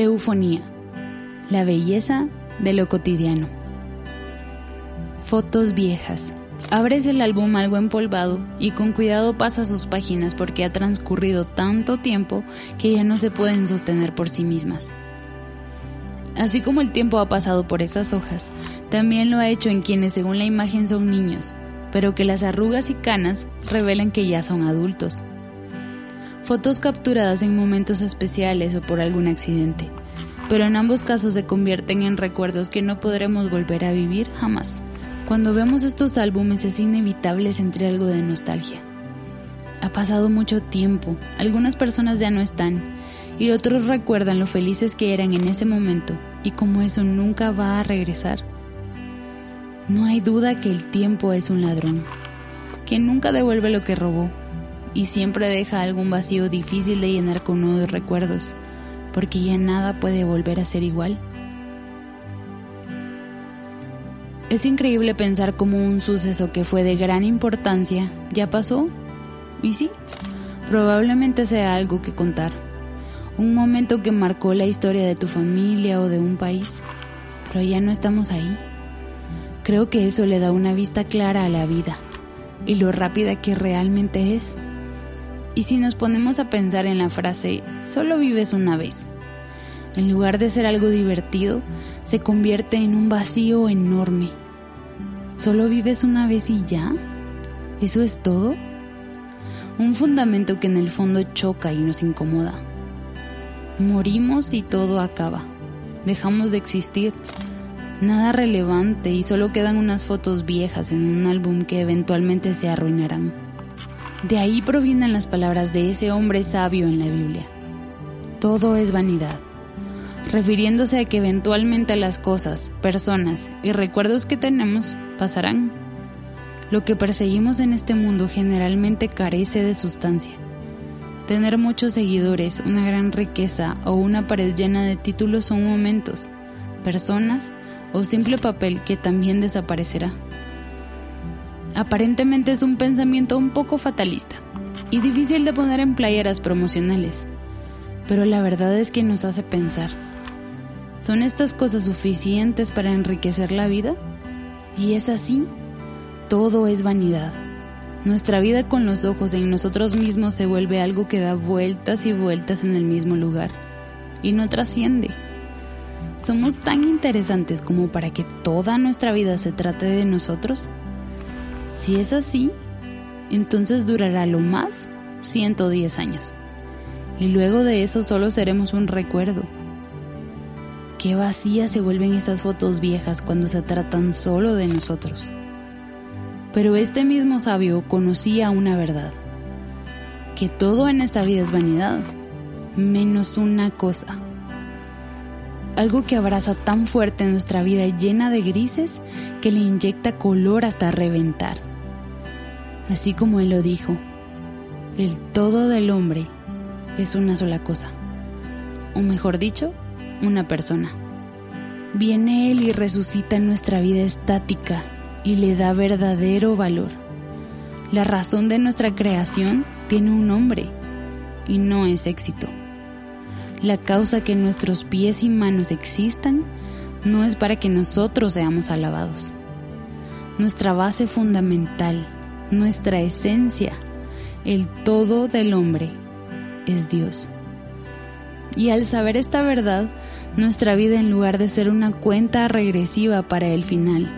Eufonía. La belleza de lo cotidiano. Fotos viejas. Abres el álbum algo empolvado y con cuidado pasa sus páginas porque ha transcurrido tanto tiempo que ya no se pueden sostener por sí mismas. Así como el tiempo ha pasado por esas hojas, también lo ha hecho en quienes según la imagen son niños, pero que las arrugas y canas revelan que ya son adultos. Fotos capturadas en momentos especiales o por algún accidente, pero en ambos casos se convierten en recuerdos que no podremos volver a vivir jamás. Cuando vemos estos álbumes es inevitable sentir algo de nostalgia. Ha pasado mucho tiempo, algunas personas ya no están, y otros recuerdan lo felices que eran en ese momento y cómo eso nunca va a regresar. No hay duda que el tiempo es un ladrón, que nunca devuelve lo que robó y siempre deja algún vacío difícil de llenar con nuevos recuerdos, porque ya nada puede volver a ser igual. Es increíble pensar cómo un suceso que fue de gran importancia ya pasó. Y sí, probablemente sea algo que contar. Un momento que marcó la historia de tu familia o de un país. Pero ya no estamos ahí. Creo que eso le da una vista clara a la vida y lo rápida que realmente es. Y si nos ponemos a pensar en la frase, solo vives una vez, en lugar de ser algo divertido, se convierte en un vacío enorme. ¿Solo vives una vez y ya? ¿Eso es todo? Un fundamento que en el fondo choca y nos incomoda. Morimos y todo acaba. Dejamos de existir nada relevante y solo quedan unas fotos viejas en un álbum que eventualmente se arruinarán. De ahí provienen las palabras de ese hombre sabio en la Biblia. Todo es vanidad, refiriéndose a que eventualmente las cosas, personas y recuerdos que tenemos pasarán. Lo que perseguimos en este mundo generalmente carece de sustancia. Tener muchos seguidores, una gran riqueza o una pared llena de títulos son momentos, personas o simple papel que también desaparecerá. Aparentemente es un pensamiento un poco fatalista y difícil de poner en playeras promocionales, pero la verdad es que nos hace pensar. ¿Son estas cosas suficientes para enriquecer la vida? Y es así, todo es vanidad. Nuestra vida con los ojos en nosotros mismos se vuelve algo que da vueltas y vueltas en el mismo lugar y no trasciende. ¿Somos tan interesantes como para que toda nuestra vida se trate de nosotros? Si es así, entonces durará lo más 110 años. Y luego de eso solo seremos un recuerdo. Qué vacías se vuelven esas fotos viejas cuando se tratan solo de nosotros. Pero este mismo sabio conocía una verdad, que todo en esta vida es vanidad, menos una cosa algo que abraza tan fuerte nuestra vida llena de grises que le inyecta color hasta reventar. Así como él lo dijo, el todo del hombre es una sola cosa, o mejor dicho, una persona. Viene Él y resucita nuestra vida estática y le da verdadero valor. La razón de nuestra creación tiene un nombre y no es éxito. La causa que nuestros pies y manos existan no es para que nosotros seamos alabados. Nuestra base fundamental, nuestra esencia, el todo del hombre, es Dios. Y al saber esta verdad, nuestra vida en lugar de ser una cuenta regresiva para el final,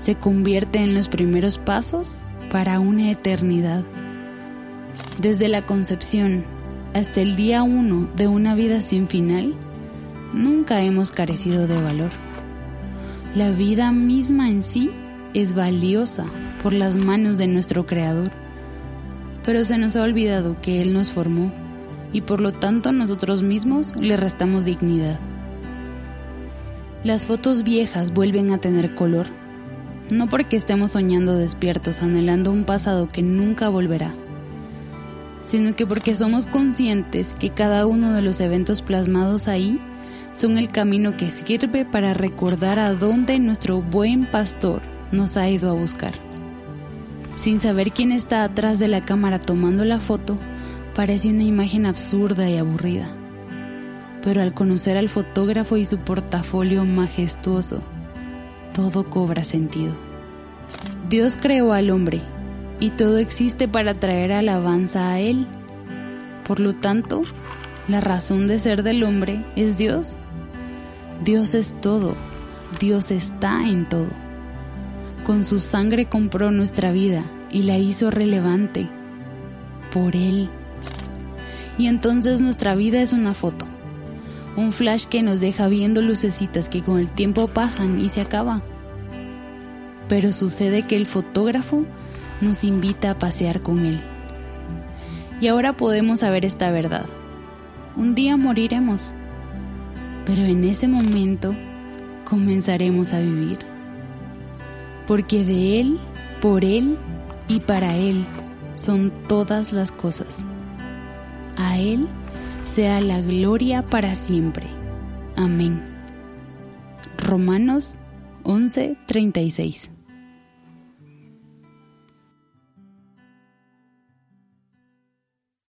se convierte en los primeros pasos para una eternidad. Desde la concepción, hasta el día uno de una vida sin final, nunca hemos carecido de valor. La vida misma en sí es valiosa por las manos de nuestro Creador, pero se nos ha olvidado que Él nos formó y por lo tanto nosotros mismos le restamos dignidad. Las fotos viejas vuelven a tener color, no porque estemos soñando despiertos anhelando un pasado que nunca volverá, sino que porque somos conscientes que cada uno de los eventos plasmados ahí son el camino que sirve para recordar a dónde nuestro buen pastor nos ha ido a buscar. Sin saber quién está atrás de la cámara tomando la foto, parece una imagen absurda y aburrida. Pero al conocer al fotógrafo y su portafolio majestuoso, todo cobra sentido. Dios creó al hombre y todo existe para traer alabanza a Él. Por lo tanto, la razón de ser del hombre es Dios. Dios es todo, Dios está en todo. Con su sangre compró nuestra vida y la hizo relevante por Él. Y entonces nuestra vida es una foto, un flash que nos deja viendo lucecitas que con el tiempo pasan y se acaba. Pero sucede que el fotógrafo nos invita a pasear con Él. Y ahora podemos saber esta verdad. Un día moriremos, pero en ese momento comenzaremos a vivir. Porque de Él, por Él y para Él son todas las cosas. A Él sea la gloria para siempre. Amén. Romanos 11:36